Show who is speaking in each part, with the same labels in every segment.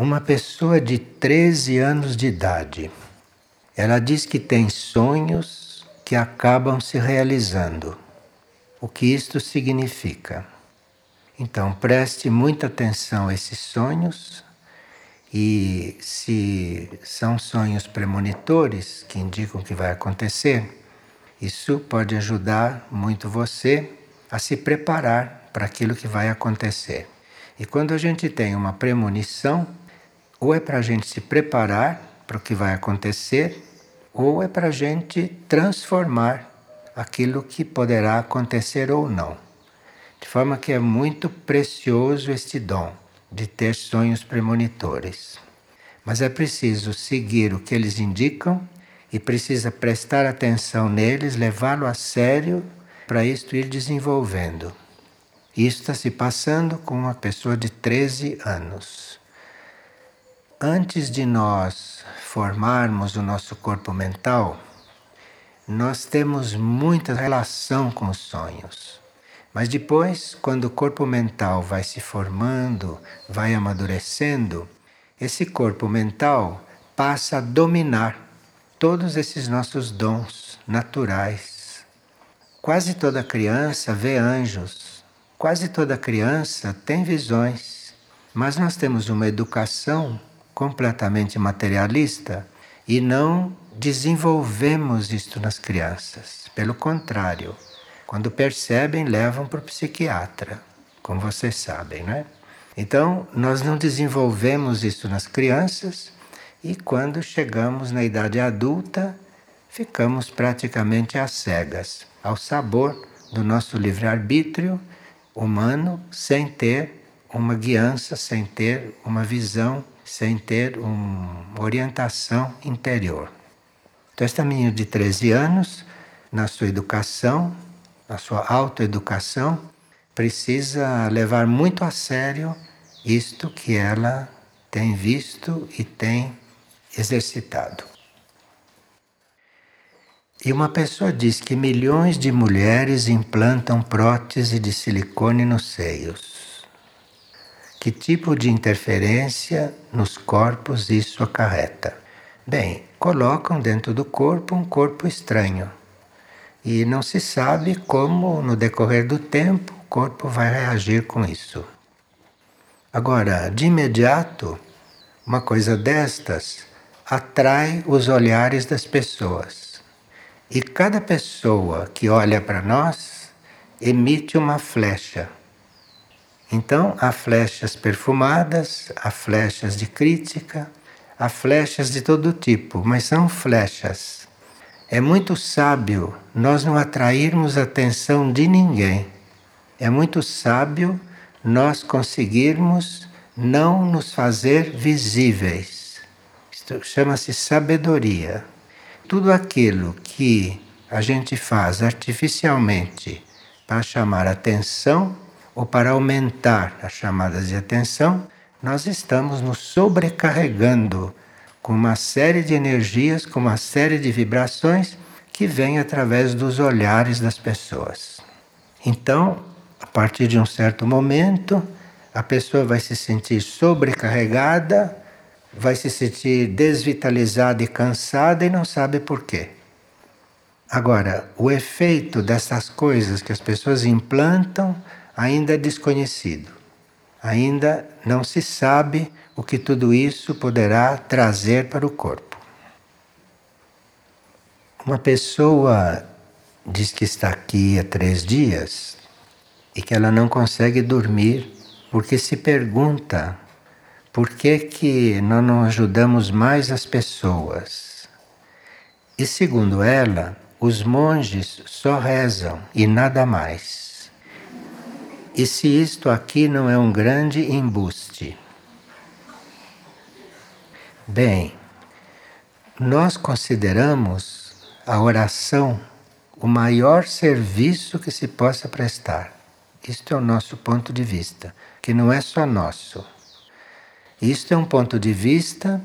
Speaker 1: Uma pessoa de 13 anos de idade, ela diz que tem sonhos que acabam se realizando. O que isto significa? Então, preste muita atenção a esses sonhos e se são sonhos premonitores que indicam que vai acontecer, isso pode ajudar muito você a se preparar para aquilo que vai acontecer. E quando a gente tem uma premonição, ou é para a gente se preparar para o que vai acontecer, ou é para a gente transformar aquilo que poderá acontecer ou não. De forma que é muito precioso este dom de ter sonhos premonitores. Mas é preciso seguir o que eles indicam e precisa prestar atenção neles, levá-lo a sério para isto ir desenvolvendo. Isso está se passando com uma pessoa de 13 anos. Antes de nós formarmos o nosso corpo mental, nós temos muita relação com os sonhos. Mas depois, quando o corpo mental vai se formando, vai amadurecendo, esse corpo mental passa a dominar todos esses nossos dons naturais. Quase toda criança vê anjos, Quase toda criança tem visões, mas nós temos uma educação completamente materialista e não desenvolvemos isto nas crianças. Pelo contrário, quando percebem, levam para o psiquiatra, como vocês sabem, né? Então, nós não desenvolvemos isso nas crianças e quando chegamos na idade adulta, ficamos praticamente às cegas, ao sabor do nosso livre-arbítrio humano sem ter uma guiança, sem ter uma visão, sem ter uma orientação interior. Então, esta menina de 13 anos, na sua educação, na sua autoeducação, precisa levar muito a sério isto que ela tem visto e tem exercitado. E uma pessoa diz que milhões de mulheres implantam prótese de silicone nos seios. Que tipo de interferência nos corpos isso acarreta? Bem, colocam dentro do corpo um corpo estranho. E não se sabe como, no decorrer do tempo, o corpo vai reagir com isso. Agora, de imediato, uma coisa destas atrai os olhares das pessoas. E cada pessoa que olha para nós emite uma flecha. Então, há flechas perfumadas, há flechas de crítica, há flechas de todo tipo, mas são flechas. É muito sábio nós não atrairmos a atenção de ninguém. É muito sábio nós conseguirmos não nos fazer visíveis. Isto chama-se sabedoria tudo aquilo que a gente faz artificialmente para chamar atenção ou para aumentar as chamadas de atenção, nós estamos nos sobrecarregando com uma série de energias, com uma série de vibrações que vêm através dos olhares das pessoas. Então, a partir de um certo momento, a pessoa vai se sentir sobrecarregada vai se sentir desvitalizada e cansada e não sabe por quê. Agora, o efeito dessas coisas que as pessoas implantam ainda é desconhecido. Ainda não se sabe o que tudo isso poderá trazer para o corpo. Uma pessoa diz que está aqui há três dias e que ela não consegue dormir porque se pergunta por que, que nós não ajudamos mais as pessoas? E segundo ela, os monges só rezam e nada mais. E se isto aqui não é um grande embuste? Bem, nós consideramos a oração o maior serviço que se possa prestar. Isto é o nosso ponto de vista, que não é só nosso isto é um ponto de vista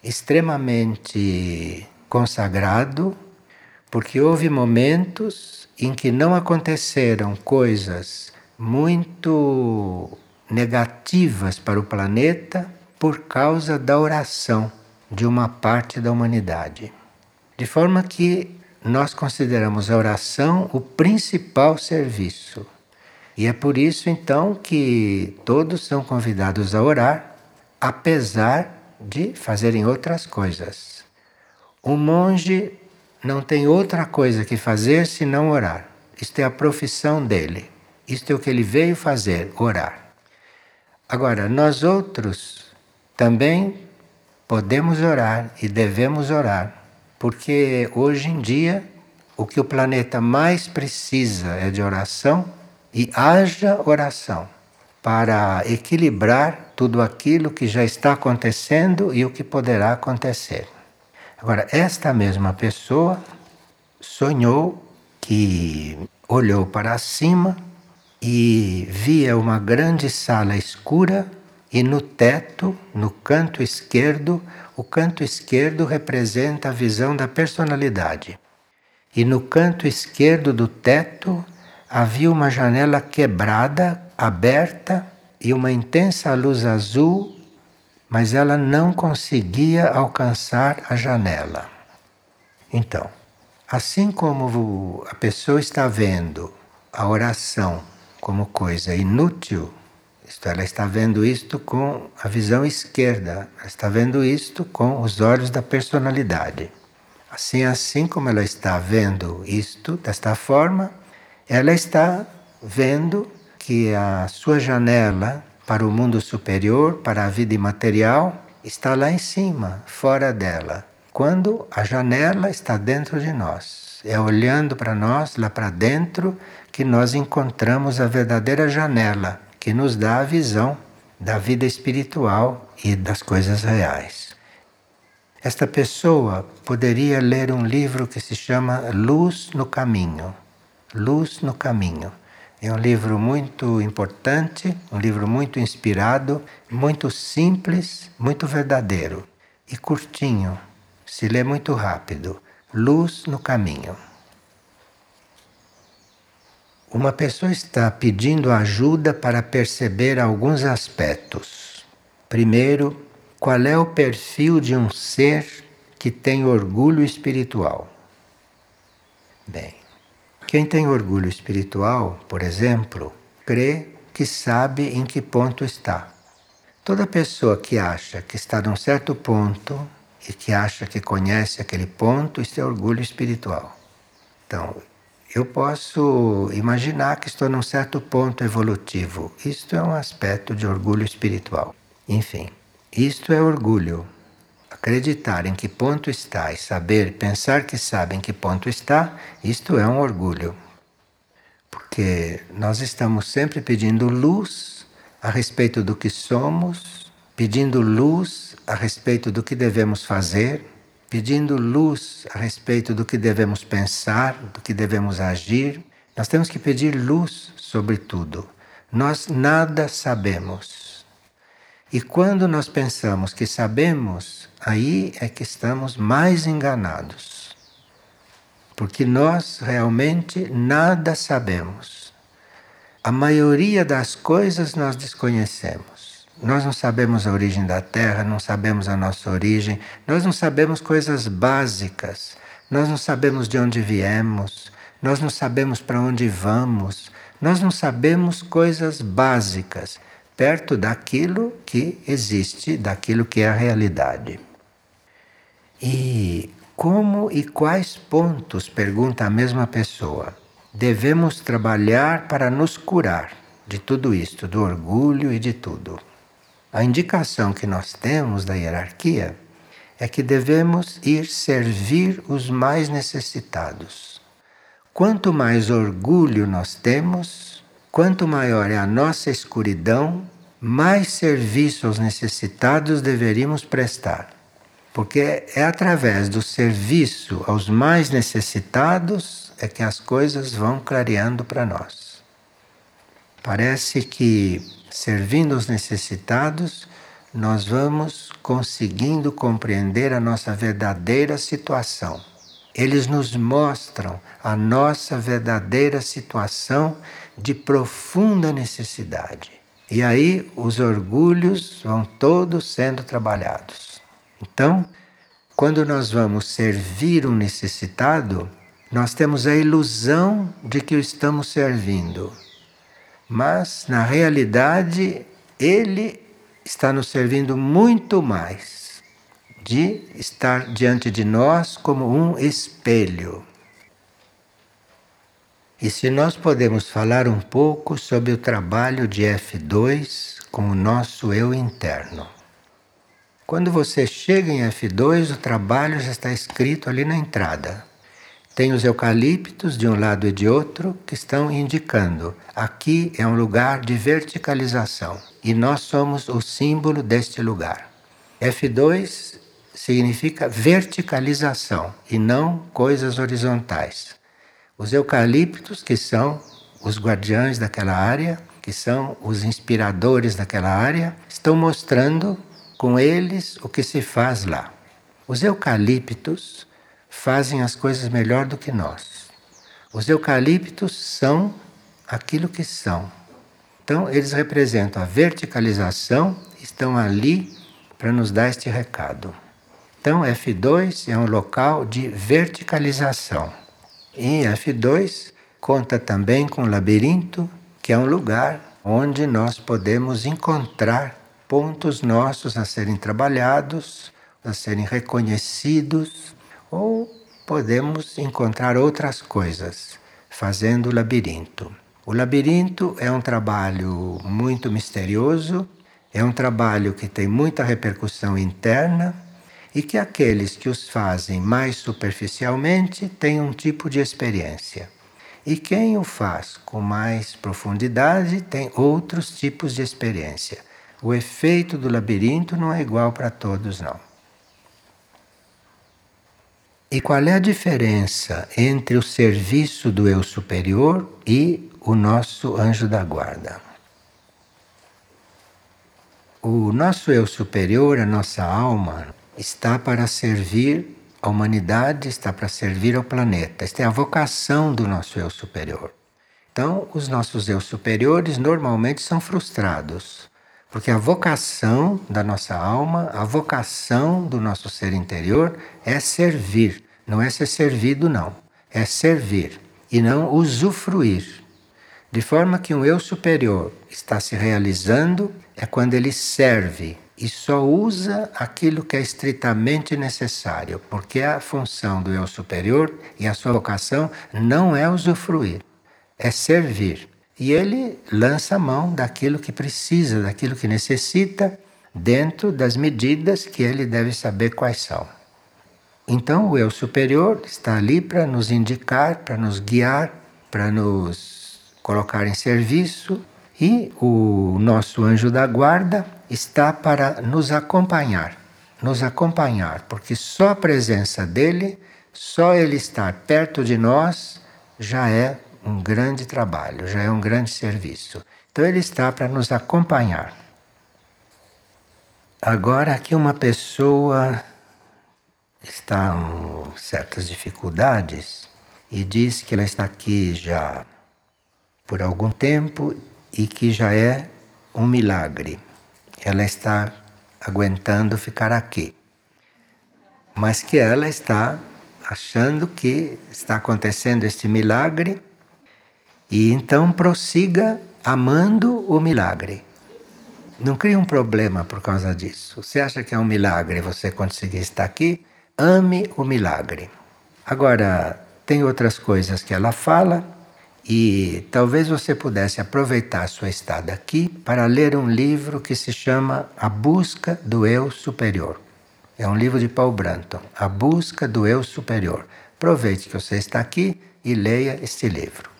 Speaker 1: extremamente consagrado, porque houve momentos em que não aconteceram coisas muito negativas para o planeta, por causa da oração de uma parte da humanidade. De forma que nós consideramos a oração o principal serviço. E é por isso então que todos são convidados a orar, apesar de fazerem outras coisas. O monge não tem outra coisa que fazer senão orar. Isto é a profissão dele. Isto é o que ele veio fazer, orar. Agora, nós outros também podemos orar e devemos orar, porque hoje em dia o que o planeta mais precisa é de oração e haja oração para equilibrar tudo aquilo que já está acontecendo e o que poderá acontecer. Agora, esta mesma pessoa sonhou que olhou para cima e via uma grande sala escura e no teto, no canto esquerdo, o canto esquerdo representa a visão da personalidade. E no canto esquerdo do teto havia uma janela quebrada, aberta e uma intensa luz azul mas ela não conseguia alcançar a janela. Então, assim como a pessoa está vendo a oração como coisa inútil, isto, ela está vendo isto com a visão esquerda, ela está vendo isto com os olhos da personalidade. Assim, assim como ela está vendo isto desta forma, ela está vendo que a sua janela para o mundo superior, para a vida imaterial, está lá em cima, fora dela. Quando a janela está dentro de nós, é olhando para nós, lá para dentro, que nós encontramos a verdadeira janela que nos dá a visão da vida espiritual e das coisas reais. Esta pessoa poderia ler um livro que se chama Luz no Caminho. Luz no Caminho. É um livro muito importante, um livro muito inspirado, muito simples, muito verdadeiro e curtinho. Se lê muito rápido. Luz no caminho. Uma pessoa está pedindo ajuda para perceber alguns aspectos. Primeiro, qual é o perfil de um ser que tem orgulho espiritual? Bem, quem tem orgulho espiritual, por exemplo, crê que sabe em que ponto está. Toda pessoa que acha que está num certo ponto e que acha que conhece aquele ponto, isso é orgulho espiritual. Então, eu posso imaginar que estou num certo ponto evolutivo. Isto é um aspecto de orgulho espiritual. Enfim, isto é orgulho acreditar em que ponto está e saber, pensar que sabe em que ponto está, isto é um orgulho. Porque nós estamos sempre pedindo luz a respeito do que somos, pedindo luz a respeito do que devemos fazer, pedindo luz a respeito do que devemos pensar, do que devemos agir. Nós temos que pedir luz sobre tudo. Nós nada sabemos. E quando nós pensamos que sabemos, aí é que estamos mais enganados. Porque nós realmente nada sabemos. A maioria das coisas nós desconhecemos. Nós não sabemos a origem da Terra, não sabemos a nossa origem, nós não sabemos coisas básicas, nós não sabemos de onde viemos, nós não sabemos para onde vamos, nós não sabemos coisas básicas perto daquilo que existe, daquilo que é a realidade. E como e quais pontos, pergunta a mesma pessoa, devemos trabalhar para nos curar de tudo isto, do orgulho e de tudo? A indicação que nós temos da hierarquia é que devemos ir servir os mais necessitados. Quanto mais orgulho nós temos, Quanto maior é a nossa escuridão, mais serviço aos necessitados deveríamos prestar. Porque é através do serviço aos mais necessitados é que as coisas vão clareando para nós. Parece que servindo os necessitados, nós vamos conseguindo compreender a nossa verdadeira situação. Eles nos mostram a nossa verdadeira situação de profunda necessidade. E aí os orgulhos vão todos sendo trabalhados. Então, quando nós vamos servir um necessitado, nós temos a ilusão de que o estamos servindo. Mas, na realidade, ele está nos servindo muito mais de estar diante de nós como um espelho. E se nós podemos falar um pouco sobre o trabalho de F2 com o nosso eu interno. Quando você chega em F2, o trabalho já está escrito ali na entrada. Tem os eucaliptos de um lado e de outro que estão indicando: aqui é um lugar de verticalização e nós somos o símbolo deste lugar. F2 significa verticalização e não coisas horizontais. Os eucaliptos, que são os guardiães daquela área, que são os inspiradores daquela área, estão mostrando com eles o que se faz lá. Os eucaliptos fazem as coisas melhor do que nós. Os eucaliptos são aquilo que são. Então, eles representam a verticalização, estão ali para nos dar este recado. Então, F2 é um local de verticalização. E F2 conta também com o labirinto, que é um lugar onde nós podemos encontrar pontos nossos a serem trabalhados, a serem reconhecidos, ou podemos encontrar outras coisas fazendo o labirinto. O labirinto é um trabalho muito misterioso, é um trabalho que tem muita repercussão interna e que aqueles que os fazem mais superficialmente têm um tipo de experiência. E quem o faz com mais profundidade tem outros tipos de experiência. O efeito do labirinto não é igual para todos, não. E qual é a diferença entre o serviço do eu superior e o nosso anjo da guarda? O nosso eu superior, a nossa alma, está para servir a humanidade, está para servir ao planeta. Esta é a vocação do nosso eu superior. Então, os nossos eu superiores normalmente são frustrados, porque a vocação da nossa alma, a vocação do nosso ser interior é servir, não é ser servido, não. É servir e não usufruir. De forma que um eu superior está se realizando é quando ele serve e só usa aquilo que é estritamente necessário, porque a função do eu superior e a sua vocação não é usufruir, é servir. E ele lança a mão daquilo que precisa, daquilo que necessita, dentro das medidas que ele deve saber quais são. Então, o eu superior está ali para nos indicar, para nos guiar, para nos colocar em serviço, e o nosso anjo da guarda está para nos acompanhar, nos acompanhar, porque só a presença dele, só ele estar perto de nós, já é um grande trabalho, já é um grande serviço. Então ele está para nos acompanhar. Agora aqui uma pessoa está com certas dificuldades e diz que ela está aqui já por algum tempo e que já é um milagre ela está aguentando ficar aqui. Mas que ela está achando que está acontecendo este milagre e então prossiga amando o milagre. Não crie um problema por causa disso. Você acha que é um milagre você conseguir estar aqui? Ame o milagre. Agora, tem outras coisas que ela fala e talvez você pudesse aproveitar sua estada aqui para ler um livro que se chama A Busca do Eu Superior. É um livro de Paul Branton, A Busca do Eu Superior. Aproveite que você está aqui e leia este livro.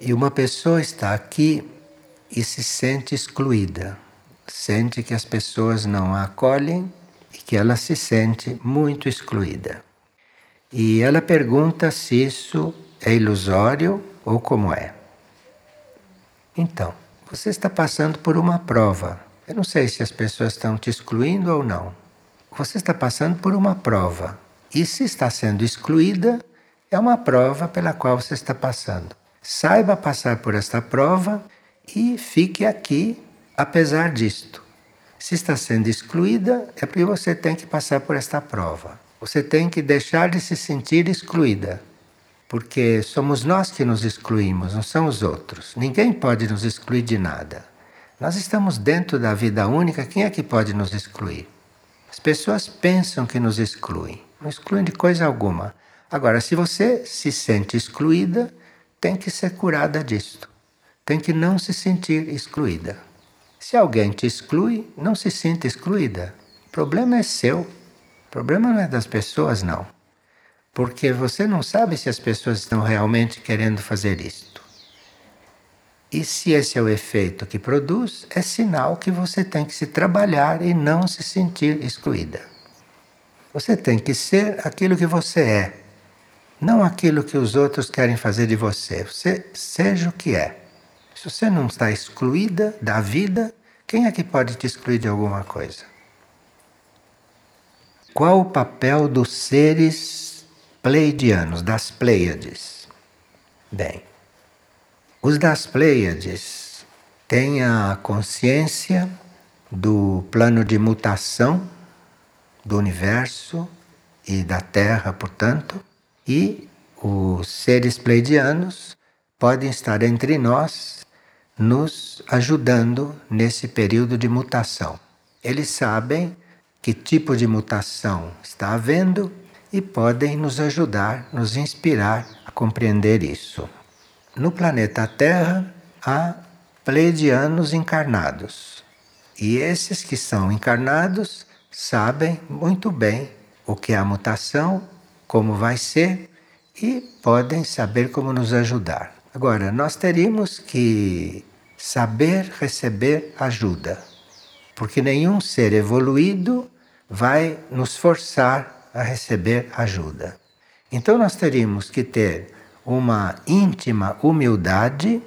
Speaker 1: E uma pessoa está aqui e se sente excluída, sente que as pessoas não a acolhem e que ela se sente muito excluída. E ela pergunta se isso é ilusório ou como é? Então, você está passando por uma prova. Eu não sei se as pessoas estão te excluindo ou não. Você está passando por uma prova. E se está sendo excluída, é uma prova pela qual você está passando. Saiba passar por esta prova e fique aqui apesar disto. Se está sendo excluída, é porque você tem que passar por esta prova. Você tem que deixar de se sentir excluída. Porque somos nós que nos excluímos, não são os outros. Ninguém pode nos excluir de nada. Nós estamos dentro da vida única, quem é que pode nos excluir? As pessoas pensam que nos excluem, não excluem de coisa alguma. Agora, se você se sente excluída, tem que ser curada disto. Tem que não se sentir excluída. Se alguém te exclui, não se sinta excluída. O problema é seu. O problema não é das pessoas, não. Porque você não sabe se as pessoas estão realmente querendo fazer isto. E se esse é o efeito que produz, é sinal que você tem que se trabalhar e não se sentir excluída. Você tem que ser aquilo que você é, não aquilo que os outros querem fazer de você. Você seja o que é. Se você não está excluída da vida, quem é que pode te excluir de alguma coisa? Qual o papel dos seres pleidianos, das Pleiades? Bem, os das Pleiades têm a consciência do plano de mutação do universo e da Terra, portanto, e os seres pleidianos podem estar entre nós nos ajudando nesse período de mutação. Eles sabem que tipo de mutação está havendo e podem nos ajudar, nos inspirar a compreender isso. No planeta Terra há pleidianos encarnados. E esses que são encarnados sabem muito bem o que é a mutação, como vai ser e podem saber como nos ajudar. Agora, nós teríamos que saber receber ajuda, porque nenhum ser evoluído vai nos forçar a receber ajuda. Então, nós teríamos que ter uma íntima humildade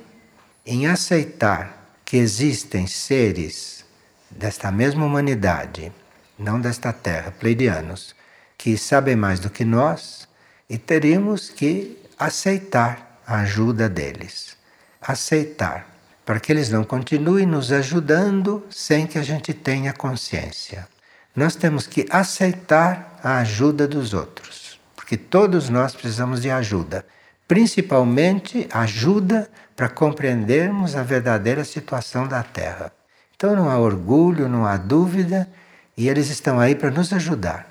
Speaker 1: em aceitar que existem seres desta mesma humanidade, não desta Terra, pleidianos, que sabem mais do que nós e teríamos que aceitar a ajuda deles. Aceitar, para que eles não continuem nos ajudando sem que a gente tenha consciência. Nós temos que aceitar a ajuda dos outros, porque todos nós precisamos de ajuda, principalmente ajuda para compreendermos a verdadeira situação da Terra. Então não há orgulho, não há dúvida, e eles estão aí para nos ajudar.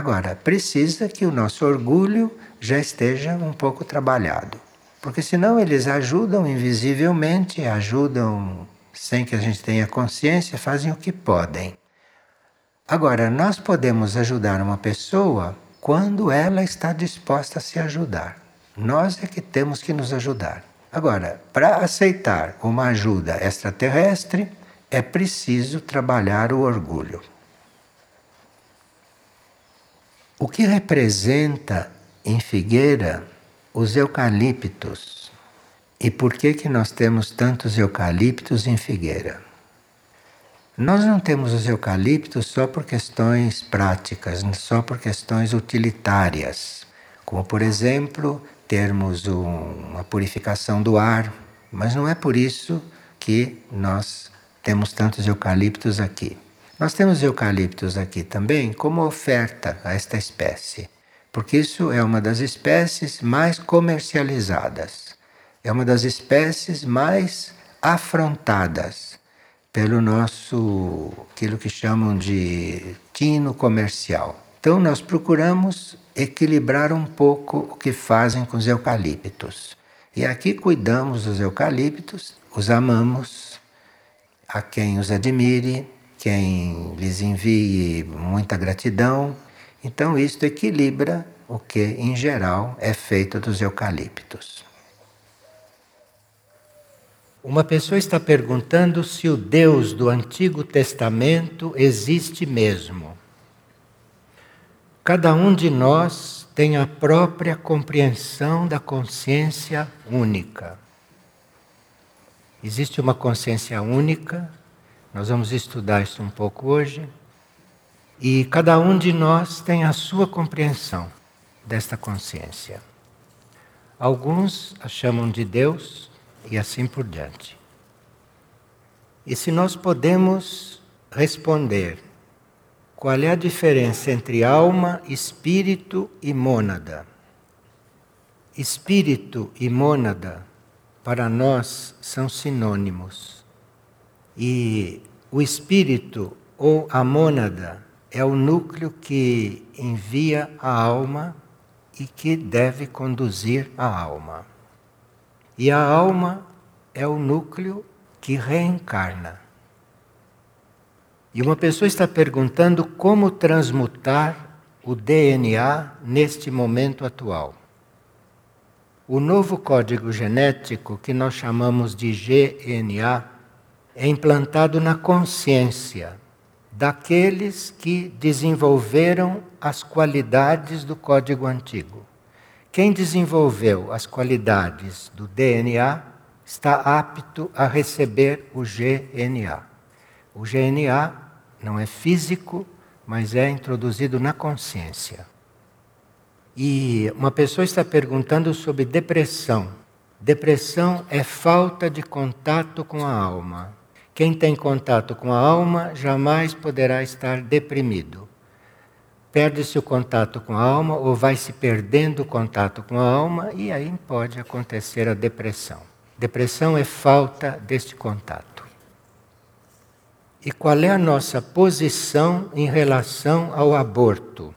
Speaker 1: Agora, precisa que o nosso orgulho já esteja um pouco trabalhado. Porque senão eles ajudam invisivelmente, ajudam sem que a gente tenha consciência, fazem o que podem. Agora, nós podemos ajudar uma pessoa quando ela está disposta a se ajudar. Nós é que temos que nos ajudar. Agora, para aceitar uma ajuda extraterrestre, é preciso trabalhar o orgulho. O que representa em Figueira os eucaliptos. E por que que nós temos tantos eucaliptos em Figueira? Nós não temos os eucaliptos só por questões práticas, só por questões utilitárias, como por exemplo, termos um, uma purificação do ar, mas não é por isso que nós temos tantos eucaliptos aqui. Nós temos eucaliptos aqui também como oferta a esta espécie porque isso é uma das espécies mais comercializadas, é uma das espécies mais afrontadas pelo nosso aquilo que chamam de tino comercial. Então nós procuramos equilibrar um pouco o que fazem com os eucaliptos. E aqui cuidamos dos eucaliptos, os amamos, a quem os admire, quem lhes envie muita gratidão então, isto equilibra o que, em geral, é feito dos eucaliptos. Uma pessoa está perguntando se o Deus do Antigo Testamento existe mesmo. Cada um de nós tem a própria compreensão da consciência única. Existe uma consciência única, nós vamos estudar isso um pouco hoje. E cada um de nós tem a sua compreensão desta consciência. Alguns a chamam de Deus e assim por diante. E se nós podemos responder qual é a diferença entre alma, espírito e mônada? Espírito e mônada, para nós, são sinônimos. E o espírito ou a mônada é o núcleo que envia a alma e que deve conduzir a alma. E a alma é o núcleo que reencarna. E uma pessoa está perguntando como transmutar o DNA neste momento atual. O novo código genético, que nós chamamos de GNA, é implantado na consciência daqueles que desenvolveram as qualidades do código antigo. Quem desenvolveu as qualidades do DNA está apto a receber o GNA. O GNA não é físico, mas é introduzido na consciência. E uma pessoa está perguntando sobre depressão. Depressão é falta de contato com a alma. Quem tem contato com a alma jamais poderá estar deprimido. Perde-se o contato com a alma ou vai se perdendo o contato com a alma e aí pode acontecer a depressão. Depressão é falta deste contato. E qual é a nossa posição em relação ao aborto?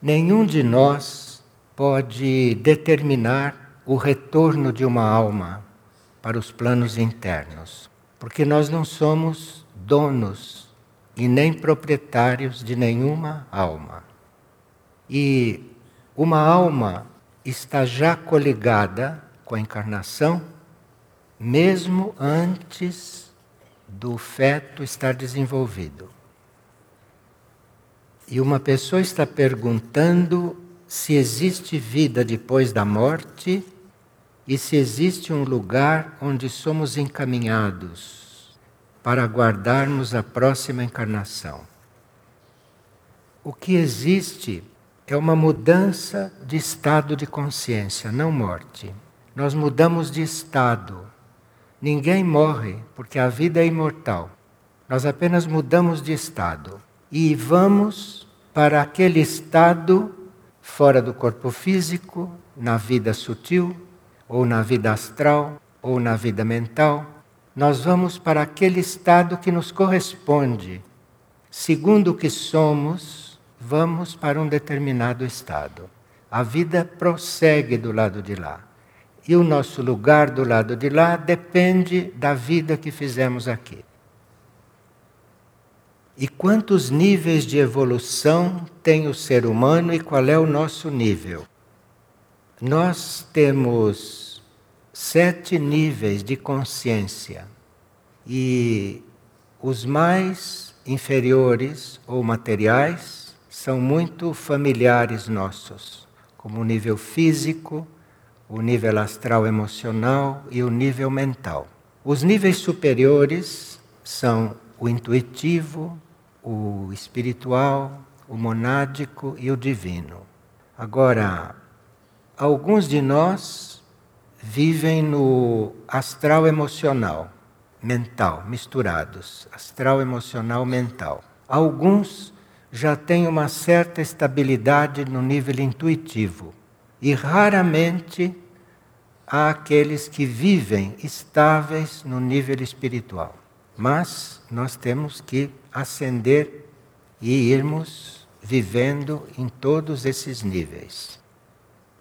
Speaker 1: Nenhum de nós pode determinar o retorno de uma alma para os planos internos porque nós não somos donos e nem proprietários de nenhuma alma. E uma alma está já coligada com a encarnação, mesmo antes do feto estar desenvolvido. E uma pessoa está perguntando se existe vida depois da morte e se existe um lugar onde somos encaminhados para aguardarmos a próxima encarnação. O que existe é uma mudança de estado de consciência, não morte. Nós mudamos de estado. Ninguém morre, porque a vida é imortal. Nós apenas mudamos de estado e vamos para aquele estado fora do corpo físico, na vida sutil, ou na vida astral, ou na vida mental, nós vamos para aquele estado que nos corresponde. Segundo o que somos, vamos para um determinado estado. A vida prossegue do lado de lá. E o nosso lugar do lado de lá depende da vida que fizemos aqui. E quantos níveis de evolução tem o ser humano e qual é o nosso nível? Nós temos sete níveis de consciência e os mais inferiores ou materiais são muito familiares nossos, como o nível físico, o nível astral emocional e o nível mental. Os níveis superiores são o intuitivo, o espiritual, o monádico e o divino. Agora, Alguns de nós vivem no astral emocional, mental, misturados, astral emocional mental. Alguns já têm uma certa estabilidade no nível intuitivo e raramente há aqueles que vivem estáveis no nível espiritual. Mas nós temos que ascender e irmos vivendo em todos esses níveis.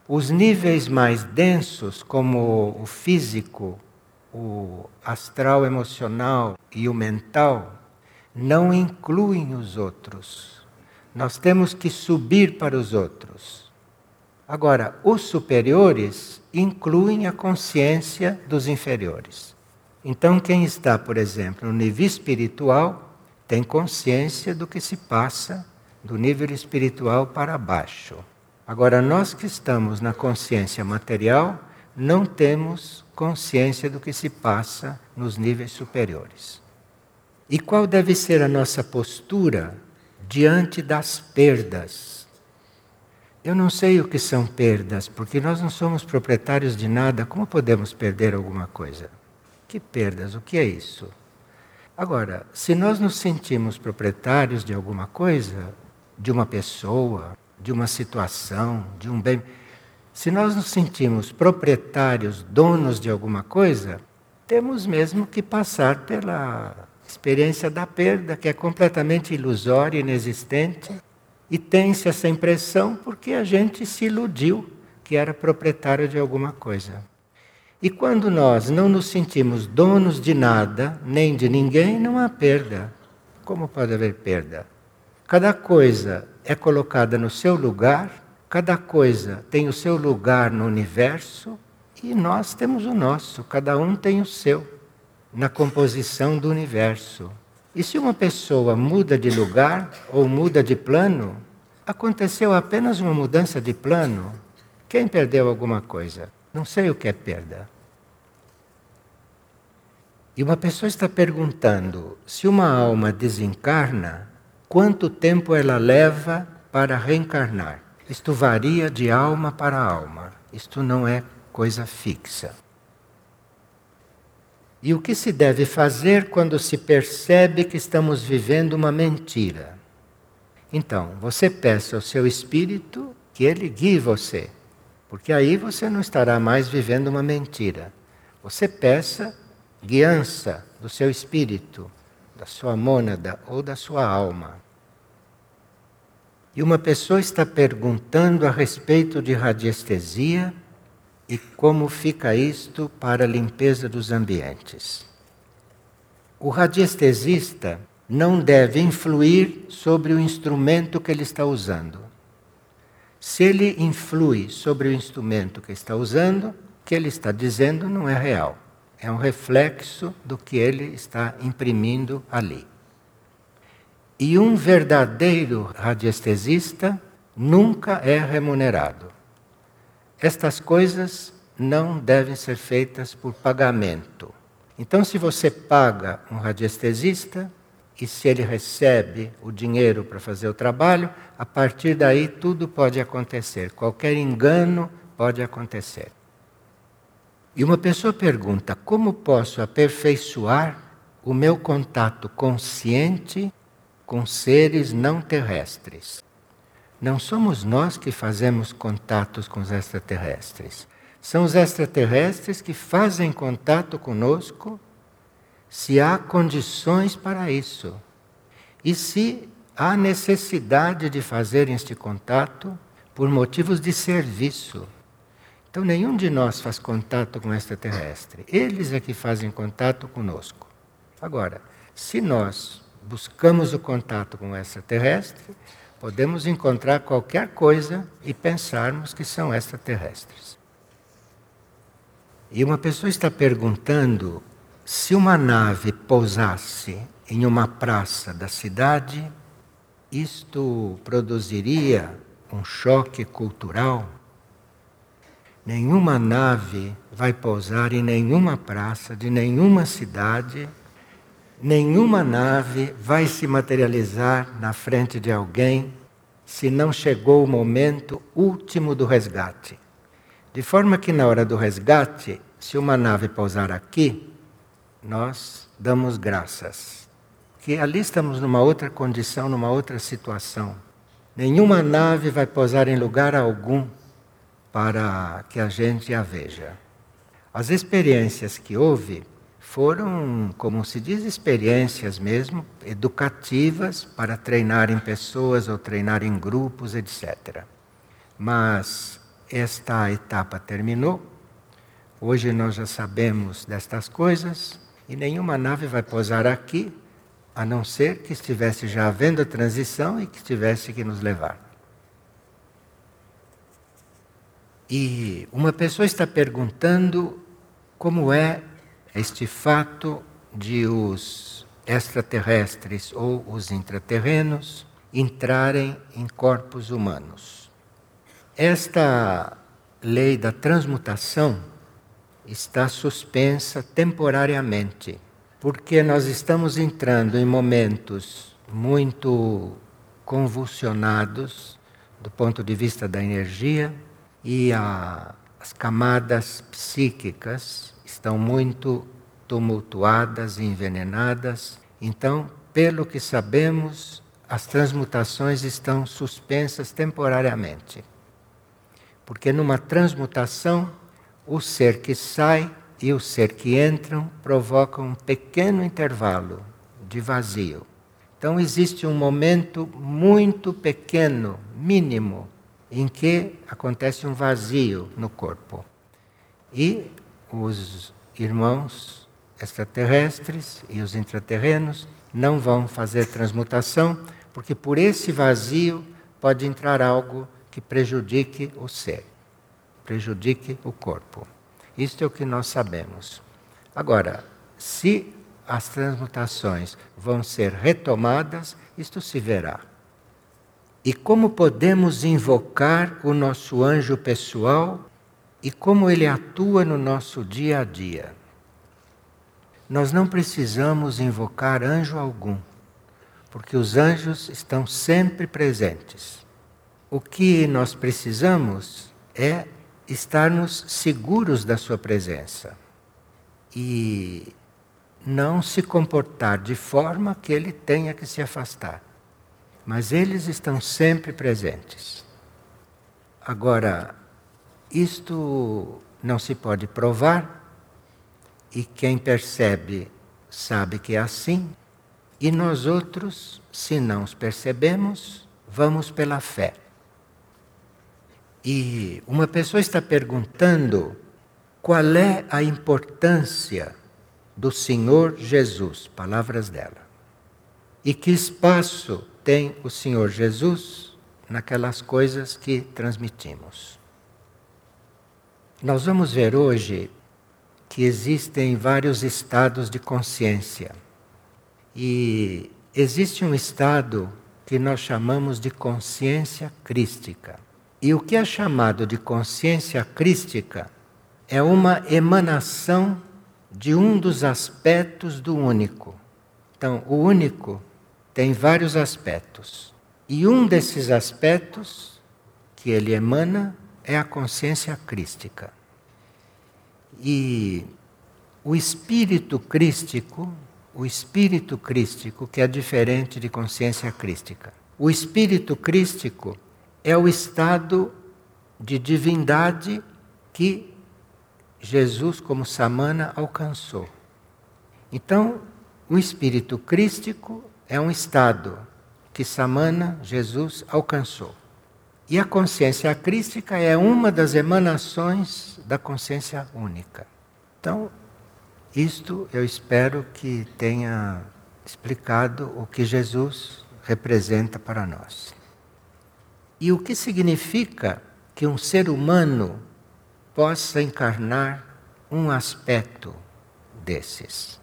Speaker 1: Os níveis mais densos, como o físico, o astral emocional e o mental, não incluem os outros. Nós temos que subir para os outros. Agora, os superiores incluem a consciência dos inferiores. Então, quem está, por exemplo, no nível espiritual, tem consciência do que se passa do nível espiritual para baixo. Agora, nós que estamos na consciência material, não temos consciência do que se passa nos níveis superiores. E qual deve ser a nossa postura diante das perdas? Eu não sei o que são perdas, porque nós não somos proprietários de nada, como podemos perder alguma coisa? Que perdas? O que é isso? Agora, se nós nos sentimos proprietários de alguma coisa, de uma pessoa, de uma situação, de um bem, se nós nos sentimos proprietários, donos de alguma coisa, temos mesmo que passar pela experiência da perda, que é completamente ilusória, inexistente, e tem-se essa impressão porque a gente se iludiu que era proprietário de alguma coisa. E quando nós não nos sentimos donos de nada, nem de ninguém, não há perda. Como pode haver perda? Cada coisa é colocada no seu lugar, cada coisa tem o seu lugar no universo e nós temos o nosso, cada um tem o seu na composição do universo. E se uma pessoa muda de lugar ou muda de plano, aconteceu apenas uma mudança de plano. Quem perdeu alguma coisa? Não sei o que é perda. E uma pessoa está perguntando: se uma alma desencarna, quanto tempo ela leva para reencarnar? Isto varia de alma para alma. Isto não é coisa fixa. E o que se deve fazer quando se percebe que estamos vivendo uma mentira? Então, você peça ao seu espírito que ele guie você, porque aí você não estará mais vivendo uma mentira. Você peça guiança do seu espírito, da sua mônada ou da sua alma. E uma pessoa está perguntando a respeito de radiestesia e como fica isto para a limpeza dos ambientes. O radiestesista não deve influir sobre o instrumento que ele está usando. Se ele influi sobre o instrumento que está usando, o que ele está dizendo não é real. É um reflexo do que ele está imprimindo ali. E um verdadeiro radiestesista nunca é remunerado. Estas coisas não devem ser feitas por pagamento. Então, se você paga um radiestesista e se ele recebe o dinheiro para fazer o trabalho, a partir daí tudo pode acontecer, qualquer engano pode acontecer. E uma pessoa pergunta: como posso aperfeiçoar o meu contato consciente com seres não terrestres? Não somos nós que fazemos contatos com os extraterrestres. São os extraterrestres que fazem contato conosco se há condições para isso. E se há necessidade de fazer este contato por motivos de serviço. Então, nenhum de nós faz contato com extraterrestre. Eles é que fazem contato conosco. Agora, se nós buscamos o contato com o extraterrestre, Podemos encontrar qualquer coisa e pensarmos que são extraterrestres. E uma pessoa está perguntando se uma nave pousasse em uma praça da cidade, isto produziria um choque cultural? Nenhuma nave vai pousar em nenhuma praça de nenhuma cidade Nenhuma nave vai se materializar na frente de alguém se não chegou o momento último do resgate. De forma que, na hora do resgate, se uma nave pousar aqui, nós damos graças. Que ali estamos numa outra condição, numa outra situação. Nenhuma nave vai pousar em lugar algum para que a gente a veja. As experiências que houve foram, como se diz, experiências mesmo, educativas para treinar em pessoas ou treinar em grupos, etc. Mas esta etapa terminou. Hoje nós já sabemos destas coisas e nenhuma nave vai pousar aqui, a não ser que estivesse já havendo a transição e que tivesse que nos levar. E uma pessoa está perguntando como é este fato de os extraterrestres ou os intraterrenos entrarem em corpos humanos. Esta lei da transmutação está suspensa temporariamente, porque nós estamos entrando em momentos muito convulsionados do ponto de vista da energia e a, as camadas psíquicas estão muito tumultuadas e envenenadas. Então, pelo que sabemos, as transmutações estão suspensas temporariamente. Porque numa transmutação, o ser que sai e o ser que entram provocam um pequeno intervalo de vazio. Então existe um momento muito pequeno, mínimo, em que acontece um vazio no corpo. E os irmãos extraterrestres e os intraterrenos não vão fazer transmutação porque por esse vazio pode entrar algo que prejudique o ser, prejudique o corpo. Isto é o que nós sabemos. Agora, se as transmutações vão ser retomadas, isto se verá. E como podemos invocar o nosso anjo pessoal e como ele atua no nosso dia a dia? Nós não precisamos invocar anjo algum porque os anjos estão sempre presentes. O que nós precisamos é estarmos seguros da sua presença e não se comportar de forma que ele tenha que se afastar. Mas eles estão sempre presentes. Agora, isto não se pode provar e quem percebe sabe que é assim, e nós outros, se não os percebemos, vamos pela fé. E uma pessoa está perguntando qual é a importância do Senhor Jesus, palavras dela. E que espaço tem o Senhor Jesus naquelas coisas que transmitimos. Nós vamos ver hoje que existem vários estados de consciência. E existe um estado que nós chamamos de consciência crística. E o que é chamado de consciência crística é uma emanação de um dos aspectos do único. Então, o único tem vários aspectos. E um desses aspectos que ele emana é a consciência crística. E o espírito crístico o espírito crístico, que é diferente de consciência crística. O espírito crístico é o estado de divindade que Jesus, como Samana, alcançou. Então, o espírito crístico é um estado que Samana, Jesus, alcançou. E a consciência crística é uma das emanações da consciência única. Então, isto eu espero que tenha explicado o que Jesus representa para nós. E o que significa que um ser humano possa encarnar um aspecto desses.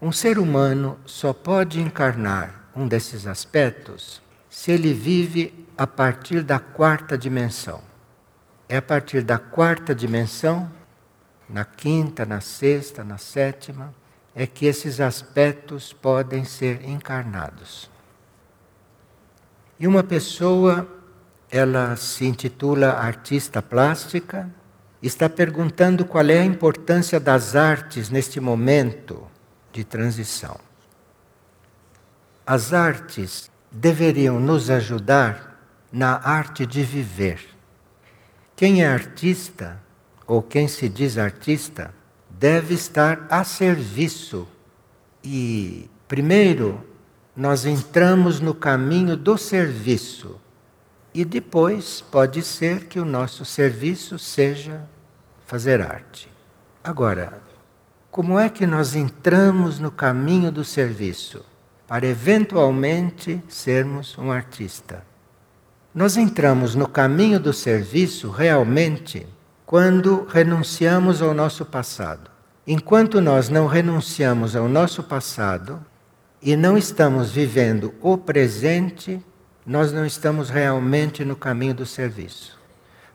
Speaker 1: Um ser humano só pode encarnar um desses aspectos se ele vive a partir da quarta dimensão. É a partir da quarta dimensão na quinta, na sexta, na sétima, é que esses aspectos podem ser encarnados. E uma pessoa, ela se intitula artista plástica, está perguntando qual é a importância das artes neste momento de transição. As artes deveriam nos ajudar na arte de viver. Quem é artista ou quem se diz artista, deve estar a serviço. E, primeiro, nós entramos no caminho do serviço. E depois pode ser que o nosso serviço seja fazer arte. Agora, como é que nós entramos no caminho do serviço para eventualmente sermos um artista? Nós entramos no caminho do serviço realmente quando renunciamos ao nosso passado. Enquanto nós não renunciamos ao nosso passado e não estamos vivendo o presente, nós não estamos realmente no caminho do serviço.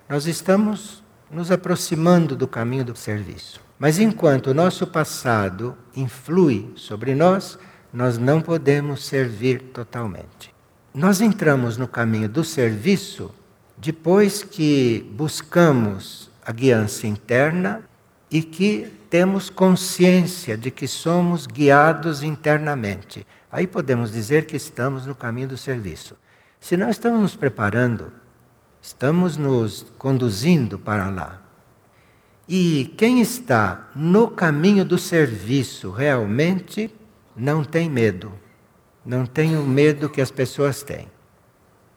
Speaker 1: Nós estamos nos aproximando do caminho do serviço. Mas enquanto o nosso passado influi sobre nós, nós não podemos servir totalmente. Nós entramos no caminho do serviço depois que buscamos a guiança interna e que temos consciência de que somos guiados internamente. Aí podemos dizer que estamos no caminho do serviço. Se não estamos nos preparando, estamos nos conduzindo para lá. E quem está no caminho do serviço realmente não tem medo. Não tem o medo que as pessoas têm.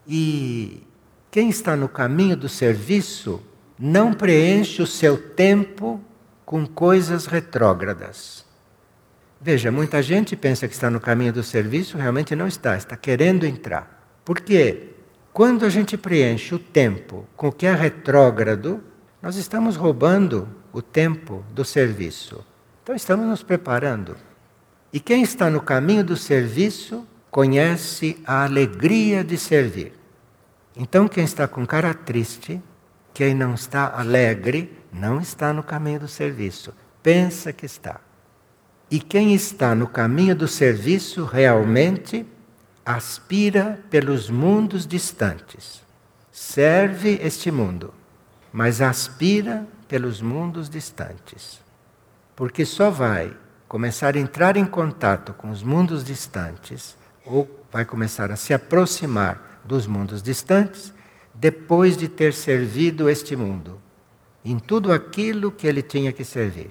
Speaker 1: E quem está no caminho do serviço não preenche o seu tempo com coisas retrógradas. Veja, muita gente pensa que está no caminho do serviço, realmente não está, está querendo entrar. Por quê? Quando a gente preenche o tempo com o que é retrógrado, nós estamos roubando o tempo do serviço. Então estamos nos preparando. E quem está no caminho do serviço conhece a alegria de servir. Então quem está com cara triste, quem não está alegre, não está no caminho do serviço. Pensa que está. E quem está no caminho do serviço realmente aspira pelos mundos distantes. Serve este mundo, mas aspira pelos mundos distantes. Porque só vai começar a entrar em contato com os mundos distantes, ou vai começar a se aproximar dos mundos distantes, depois de ter servido este mundo em tudo aquilo que ele tinha que servir.